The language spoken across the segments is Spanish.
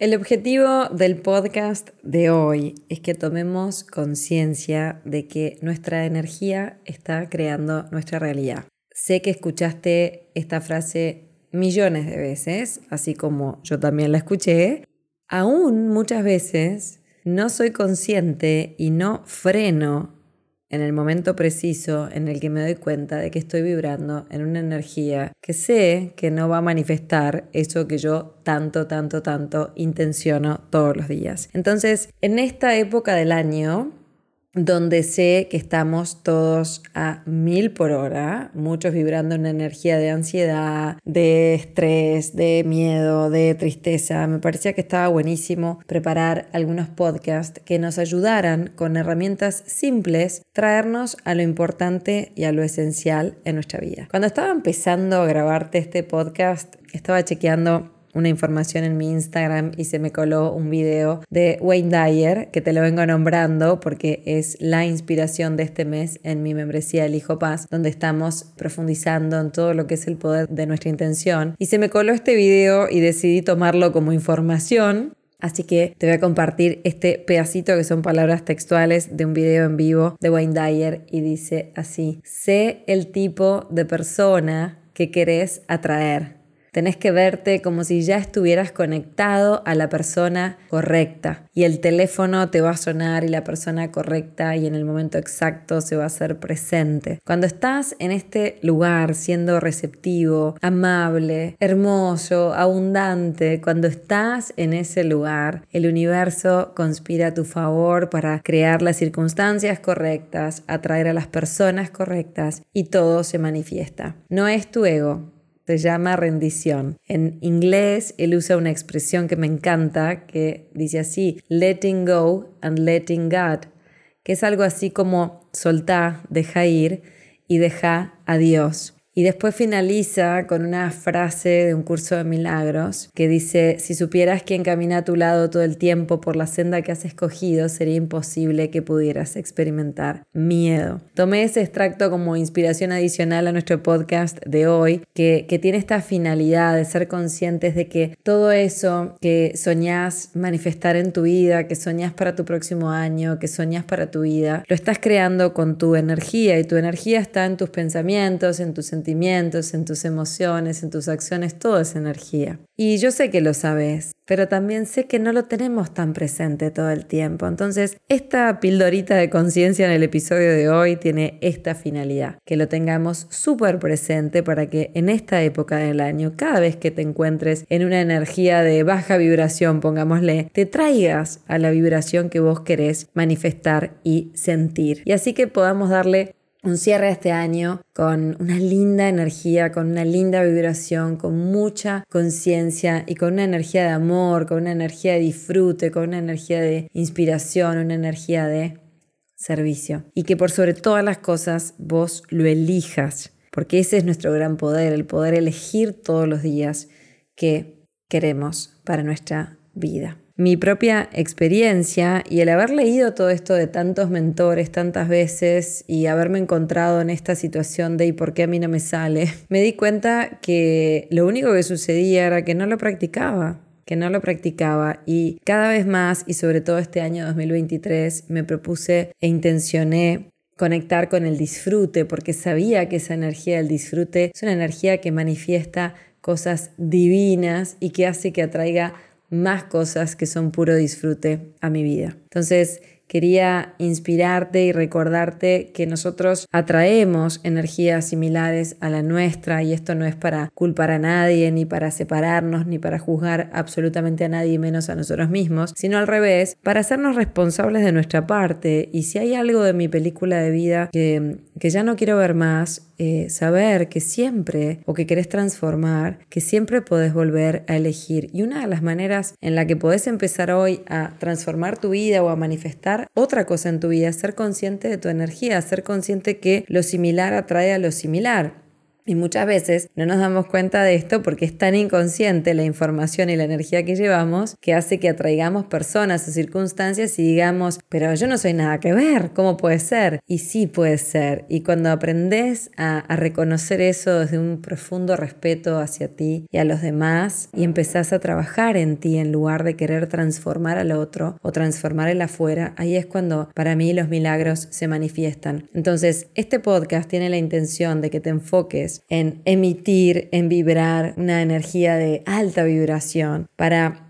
El objetivo del podcast de hoy es que tomemos conciencia de que nuestra energía está creando nuestra realidad. Sé que escuchaste esta frase millones de veces, así como yo también la escuché. Aún muchas veces no soy consciente y no freno en el momento preciso en el que me doy cuenta de que estoy vibrando en una energía que sé que no va a manifestar eso que yo tanto, tanto, tanto intenciono todos los días. Entonces, en esta época del año, donde sé que estamos todos a mil por hora, muchos vibrando en una energía de ansiedad, de estrés, de miedo, de tristeza. Me parecía que estaba buenísimo preparar algunos podcasts que nos ayudaran con herramientas simples traernos a lo importante y a lo esencial en nuestra vida. Cuando estaba empezando a grabarte este podcast, estaba chequeando una información en mi Instagram y se me coló un video de Wayne Dyer, que te lo vengo nombrando porque es la inspiración de este mes en mi membresía El Hijo Paz, donde estamos profundizando en todo lo que es el poder de nuestra intención. Y se me coló este video y decidí tomarlo como información Así que te voy a compartir este pedacito que son palabras textuales de un video en vivo de Wayne Dyer y dice así, sé el tipo de persona que querés atraer. Tenés que verte como si ya estuvieras conectado a la persona correcta y el teléfono te va a sonar y la persona correcta y en el momento exacto se va a hacer presente. Cuando estás en este lugar siendo receptivo, amable, hermoso, abundante, cuando estás en ese lugar, el universo conspira a tu favor para crear las circunstancias correctas, atraer a las personas correctas y todo se manifiesta. No es tu ego, se llama rendición. En inglés él usa una expresión que me encanta que dice así, letting go and letting God, que es algo así como soltá, deja ir y deja a Dios. Y después finaliza con una frase de un curso de milagros que dice, si supieras quién camina a tu lado todo el tiempo por la senda que has escogido, sería imposible que pudieras experimentar miedo. Tomé ese extracto como inspiración adicional a nuestro podcast de hoy, que, que tiene esta finalidad de ser conscientes de que todo eso que soñás manifestar en tu vida, que soñás para tu próximo año, que soñás para tu vida, lo estás creando con tu energía y tu energía está en tus pensamientos, en tus sentimientos en tus emociones, en tus acciones, todo es energía. Y yo sé que lo sabes, pero también sé que no lo tenemos tan presente todo el tiempo. Entonces, esta pildorita de conciencia en el episodio de hoy tiene esta finalidad, que lo tengamos súper presente para que en esta época del año, cada vez que te encuentres en una energía de baja vibración, pongámosle, te traigas a la vibración que vos querés manifestar y sentir. Y así que podamos darle un cierre este año con una linda energía, con una linda vibración, con mucha conciencia y con una energía de amor, con una energía de disfrute, con una energía de inspiración, una energía de servicio. Y que por sobre todas las cosas vos lo elijas, porque ese es nuestro gran poder, el poder elegir todos los días que queremos para nuestra vida mi propia experiencia y el haber leído todo esto de tantos mentores tantas veces y haberme encontrado en esta situación de ¿y por qué a mí no me sale? Me di cuenta que lo único que sucedía era que no lo practicaba que no lo practicaba y cada vez más y sobre todo este año 2023 me propuse e intencioné conectar con el disfrute porque sabía que esa energía del disfrute es una energía que manifiesta cosas divinas y que hace que atraiga más cosas que son puro disfrute a mi vida. Entonces, quería inspirarte y recordarte que nosotros atraemos energías similares a la nuestra y esto no es para culpar a nadie, ni para separarnos, ni para juzgar absolutamente a nadie menos a nosotros mismos, sino al revés, para hacernos responsables de nuestra parte y si hay algo de mi película de vida que, que ya no quiero ver más, eh, saber que siempre, o que querés transformar, que siempre podés volver a elegir. Y una de las maneras en la que podés empezar hoy a transformar tu vida o a manifestar otra cosa en tu vida, ser consciente de tu energía, ser consciente que lo similar atrae a lo similar. Y muchas veces no nos damos cuenta de esto porque es tan inconsciente la información y la energía que llevamos que hace que atraigamos personas o circunstancias y digamos, pero yo no soy nada que ver, ¿cómo puede ser? Y sí puede ser. Y cuando aprendes a, a reconocer eso desde un profundo respeto hacia ti y a los demás y empezás a trabajar en ti en lugar de querer transformar al otro o transformar el afuera, ahí es cuando para mí los milagros se manifiestan. Entonces, este podcast tiene la intención de que te enfoques en emitir, en vibrar una energía de alta vibración para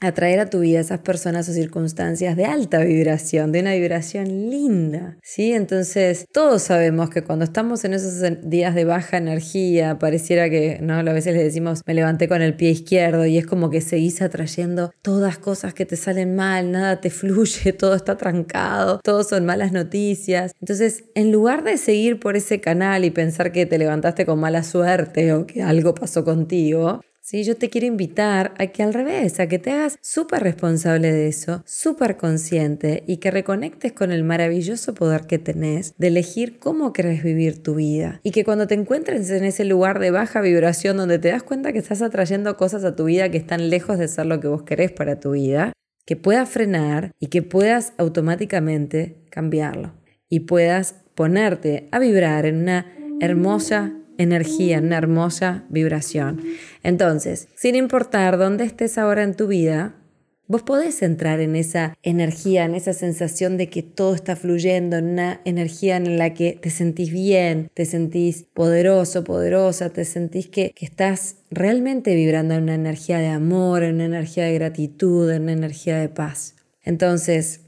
atraer a tu vida esas personas o circunstancias de alta vibración, de una vibración linda, ¿sí? Entonces, todos sabemos que cuando estamos en esos días de baja energía, pareciera que, ¿no? A veces le decimos, me levanté con el pie izquierdo y es como que seguís atrayendo todas cosas que te salen mal, nada te fluye, todo está trancado, todo son malas noticias. Entonces, en lugar de seguir por ese canal y pensar que te levantaste con mala suerte o que algo pasó contigo, ¿sí? Yo te quiero invitar a que al revés, a que te hagas súper responsable de eso, súper consciente y que reconectes con el maravilloso poder que tenés de elegir cómo querés vivir tu vida. Y que cuando te encuentres en ese lugar de baja vibración donde te das cuenta que estás atrayendo cosas a tu vida que están lejos de ser lo que vos querés para tu vida, que puedas frenar y que puedas automáticamente cambiarlo y puedas ponerte a vibrar en una hermosa energía, una hermosa vibración. Entonces, sin importar dónde estés ahora en tu vida, vos podés entrar en esa energía, en esa sensación de que todo está fluyendo, en una energía en la que te sentís bien, te sentís poderoso, poderosa, te sentís que, que estás realmente vibrando en una energía de amor, en una energía de gratitud, en una energía de paz. Entonces,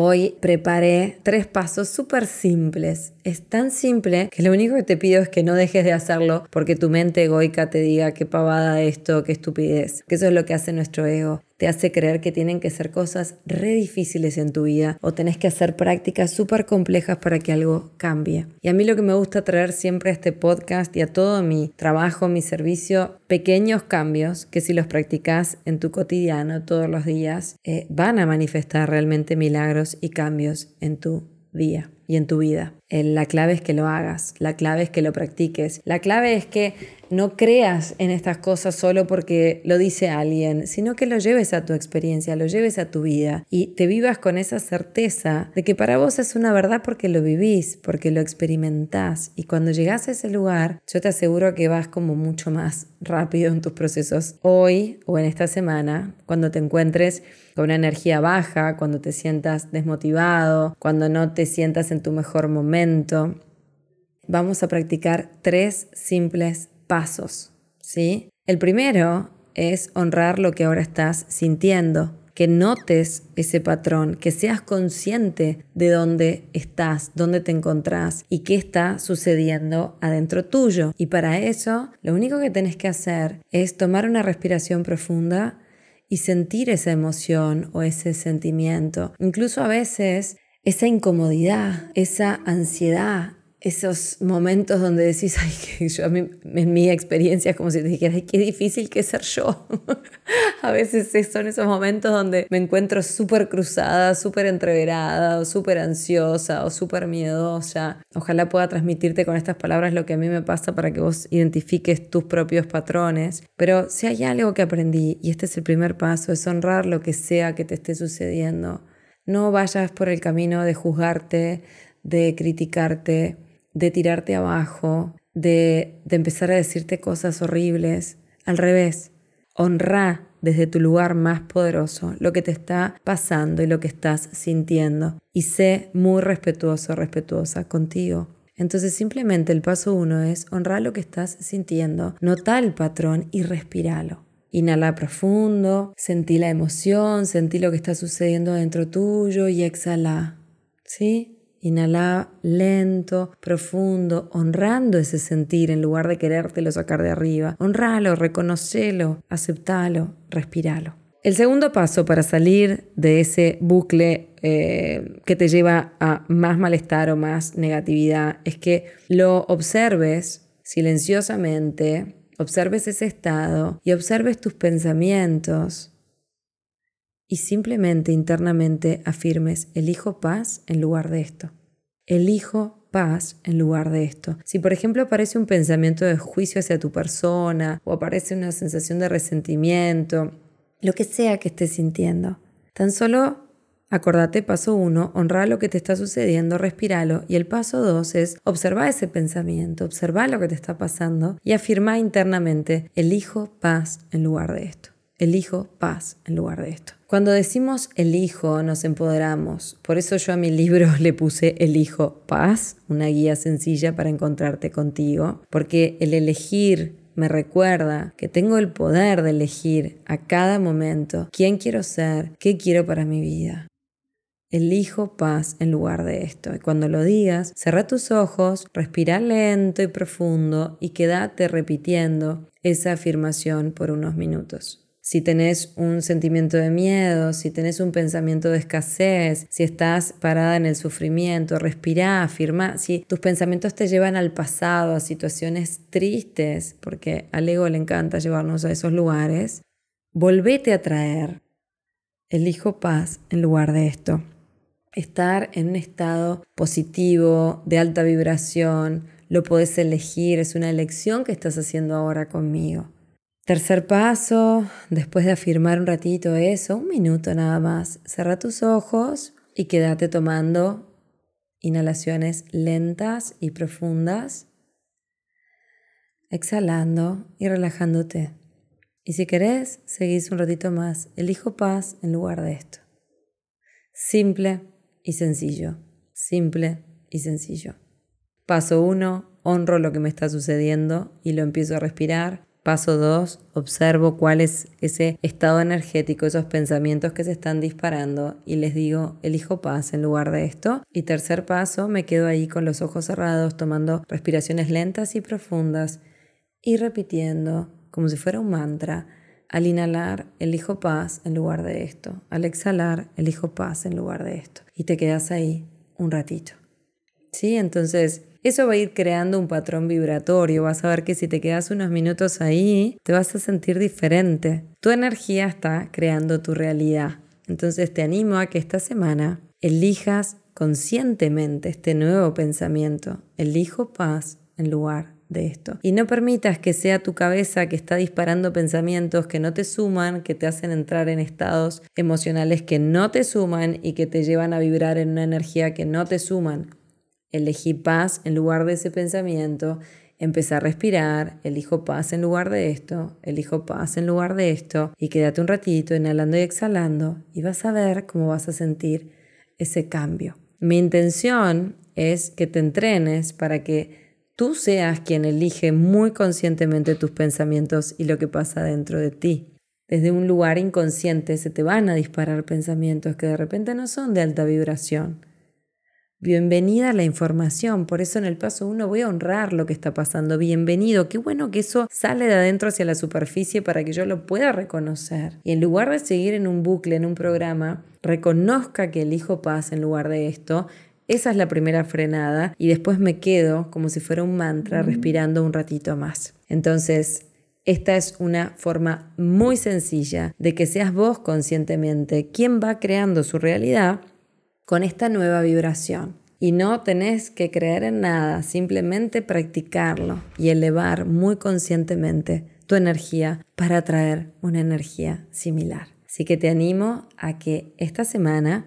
Hoy preparé tres pasos súper simples. Es tan simple que lo único que te pido es que no dejes de hacerlo porque tu mente egoica te diga qué pavada esto, qué estupidez. Que eso es lo que hace nuestro ego te hace creer que tienen que ser cosas re difíciles en tu vida o tenés que hacer prácticas súper complejas para que algo cambie. Y a mí lo que me gusta traer siempre a este podcast y a todo mi trabajo, mi servicio, pequeños cambios que si los practicas en tu cotidiano todos los días, eh, van a manifestar realmente milagros y cambios en tu día y en tu vida. Eh, la clave es que lo hagas, la clave es que lo practiques, la clave es que no creas en estas cosas solo porque lo dice alguien, sino que lo lleves a tu experiencia, lo lleves a tu vida y te vivas con esa certeza de que para vos es una verdad porque lo vivís, porque lo experimentás. Y cuando llegás a ese lugar, yo te aseguro que vas como mucho más rápido en tus procesos. Hoy o en esta semana, cuando te encuentres con una energía baja, cuando te sientas desmotivado, cuando no te sientas tu mejor momento, vamos a practicar tres simples pasos, ¿sí? El primero es honrar lo que ahora estás sintiendo, que notes ese patrón, que seas consciente de dónde estás, dónde te encontrás y qué está sucediendo adentro tuyo. Y para eso, lo único que tenés que hacer es tomar una respiración profunda y sentir esa emoción o ese sentimiento. Incluso a veces esa incomodidad, esa ansiedad, esos momentos donde decís, ay, que yo, a mí, en mi experiencia es como si te dijeras, ay, qué difícil que ser yo. a veces son esos momentos donde me encuentro súper cruzada, súper entreverada, o súper ansiosa, o súper miedosa. Ojalá pueda transmitirte con estas palabras lo que a mí me pasa para que vos identifiques tus propios patrones. Pero si hay algo que aprendí, y este es el primer paso, es honrar lo que sea que te esté sucediendo. No vayas por el camino de juzgarte, de criticarte, de tirarte abajo, de, empezar a decirte cosas horribles. Al revés, honra desde tu lugar más poderoso lo que te está pasando y lo que estás sintiendo. Y sé muy respetuoso, respetuosa contigo. Entonces simplemente el paso uno es honrar lo que estás sintiendo, nota el patrón y respíralo. Inhala profundo, sentí la emoción, sentí lo que está sucediendo dentro tuyo y exhala. ¿Sí? Inhala lento, profundo, honrando ese sentir en lugar de querértelo sacar de arriba. Honralo, reconocelo, aceptalo, respiralo. El segundo paso para salir de ese bucle eh, que te lleva a más malestar o más negatividad es que lo observes silenciosamente, observes ese estado y observes tus pensamientos y simplemente internamente afirmes, elijo paz en lugar de esto. Elijo paz en lugar de esto. Si por ejemplo aparece un pensamiento de juicio hacia tu persona o aparece una sensación de resentimiento, lo que sea que estés sintiendo, tan solo acordate paso uno, honrar lo que te está sucediendo, respiralo y el paso dos es observar ese pensamiento, observar lo que te está pasando y afirmar internamente, elijo paz en lugar de esto. Elijo paz en lugar de esto. Cuando decimos elijo, nos empoderamos. Por eso yo a mi libro le puse Elijo paz, una guía sencilla para encontrarte contigo, porque el elegir me recuerda que tengo el poder de elegir a cada momento quién quiero ser, qué quiero para mi vida. Elijo paz en lugar de esto. Y cuando lo digas, cerra tus ojos, respira lento y profundo y quédate repitiendo esa afirmación por unos minutos si tenés un sentimiento de miedo, si tenés un pensamiento de escasez, si estás parada en el sufrimiento, respirá, afirma, si tus pensamientos te llevan al pasado, a situaciones tristes, porque al ego le encanta llevarnos a esos lugares, volvete a traer. Elijo paz en lugar de esto. Estar en un estado positivo, de alta vibración, lo podés elegir, es una elección que estás haciendo ahora conmigo. Tercer paso, después de afirmar un ratito eso, un minuto nada más, cerra tus ojos y quédate tomando inhalaciones lentas y profundas, exhalando y relajándote. Y si querés, seguís un ratito más. Elijo paz en lugar de esto. Simple y sencillo. Simple y sencillo. Paso uno, honro lo que me está sucediendo y lo empiezo a respirar. Paso 2, observo cuál es ese estado energético, esos pensamientos que se están disparando y les digo, elijo paz en lugar de esto. Y tercer paso, me quedo ahí con los ojos cerrados, tomando respiraciones lentas y profundas y repitiendo como si fuera un mantra. Al inhalar, elijo paz en lugar de esto. Al exhalar, elijo paz en lugar de esto. Y te quedas ahí un ratito. ¿Sí? Entonces, eso va a ir creando un patrón vibratorio. Vas a ver que si te quedas unos minutos ahí, te vas a sentir diferente. Tu energía está creando tu realidad. Entonces te animo a que esta semana elijas conscientemente este nuevo pensamiento. Elijo paz en lugar de esto. Y no permitas que sea tu cabeza que está disparando pensamientos que no te suman, que te hacen entrar en estados emocionales que no te suman y que te llevan a vibrar en una energía que no te suman. Elegí paz en lugar de ese pensamiento, empecé a respirar, elijo paz en lugar de esto, elijo paz en lugar de esto y quédate un ratito inhalando y exhalando y vas a ver cómo vas a sentir ese cambio. Mi intención es que te entrenes para que tú seas quien elige muy conscientemente tus pensamientos y lo que pasa dentro de ti. Desde un lugar inconsciente se te van a disparar pensamientos que de repente no son de alta vibración Bienvenida a la información, por eso en el paso uno voy a honrar lo que está pasando. Bienvenido, qué bueno que eso sale de adentro hacia la superficie para que yo lo pueda reconocer. Y en lugar de seguir en un bucle, en un programa, reconozca que elijo paz en lugar de esto. Esa es la primera frenada y después me quedo como si fuera un mantra respirando un ratito más. Entonces, esta es una forma muy sencilla de que seas vos conscientemente quien va creando su realidad con esta nueva vibración. Y no tenés que creer en nada, simplemente practicarlo y elevar muy conscientemente tu energía para atraer una energía similar. Así que te animo a que esta semana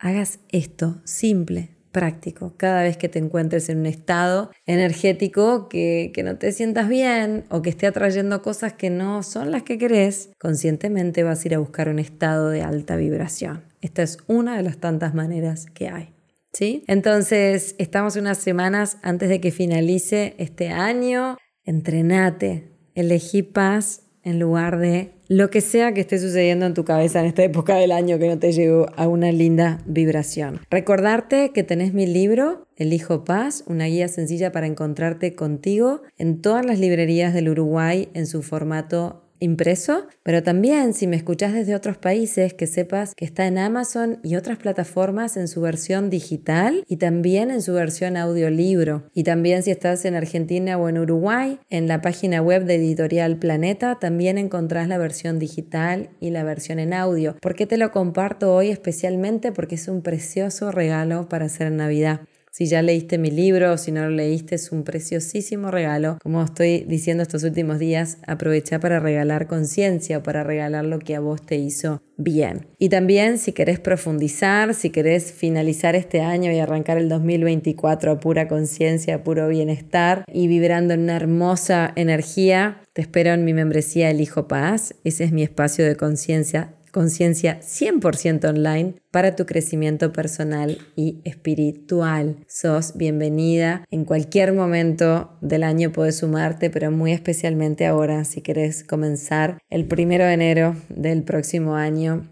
hagas esto simple, práctico. Cada vez que te encuentres en un estado energético que, que, no te sientas bien o que esté atrayendo cosas que no son las que querés, conscientemente vas a ir a buscar un estado de alta vibración. Esta es una de las tantas maneras que hay. ¿Sí? Entonces, estamos unas semanas antes de que finalice este año. Entrenate, elegí paz en lugar de lo que sea que esté sucediendo en tu cabeza en esta época del año que no te llevo a una linda vibración. Recordarte que tenés mi libro, Elijo Paz, una guía sencilla para encontrarte contigo en todas las librerías del Uruguay en su formato impreso, pero también si me escuchás desde otros países, que sepas que está en Amazon y otras plataformas en su versión digital y también en su versión audiolibro. Y también si estás en Argentina o en Uruguay, en la página web de Editorial Planeta también encontrás la versión digital y la versión en audio. ¿Por qué te lo comparto hoy especialmente? Porque es un precioso regalo para hacer en Navidad. Si ya leíste mi libro o si no lo leíste, es un preciosísimo regalo. Como estoy diciendo estos últimos días, aprovecha para regalar conciencia o para regalar lo que a vos te hizo bien. Y también si querés profundizar, si querés finalizar este año y arrancar el 2024 a pura conciencia, a puro bienestar y vibrando en una hermosa energía, te espero en mi membresía El Hijo Paz. Ese es mi espacio de conciencia conciencia 100% online para tu crecimiento personal y espiritual. Sos bienvenida. En cualquier momento del año puedes sumarte, pero muy especialmente ahora si querés comenzar el primero de enero del próximo año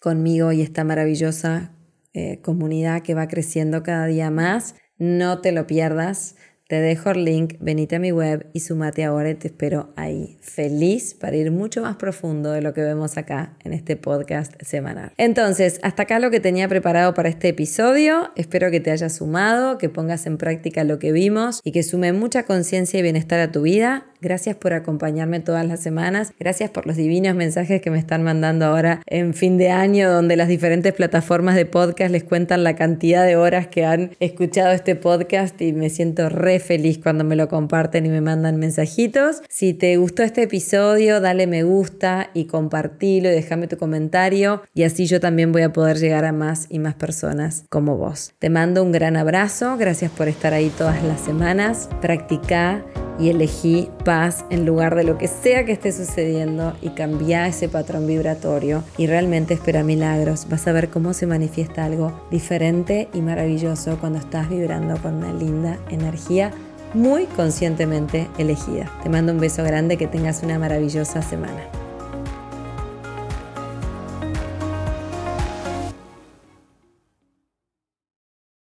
conmigo y esta maravillosa eh, comunidad que va creciendo cada día más. No te lo pierdas. Te dejo el link, venite a mi web y sumate ahora y te espero ahí. Feliz para ir mucho más profundo de lo que vemos acá en este podcast semanal. Entonces, hasta acá lo que tenía preparado para este episodio. Espero que te hayas sumado, que pongas en práctica lo que vimos y que sume mucha conciencia y bienestar a tu vida. Gracias por acompañarme todas las semanas. Gracias por los divinos mensajes que me están mandando ahora en fin de año, donde las diferentes plataformas de podcast les cuentan la cantidad de horas que han escuchado este podcast y me siento re feliz cuando me lo comparten y me mandan mensajitos. Si te gustó este episodio, dale me gusta y compartilo y déjame tu comentario y así yo también voy a poder llegar a más y más personas como vos. Te mando un gran abrazo. Gracias por estar ahí todas las semanas. Practica y elegí paz en lugar de lo que sea que esté sucediendo y cambia ese patrón vibratorio y realmente espera milagros. Vas a ver cómo se manifiesta algo diferente y maravilloso cuando estás vibrando con una linda energía muy conscientemente elegida. Te mando un beso grande, que tengas una maravillosa semana.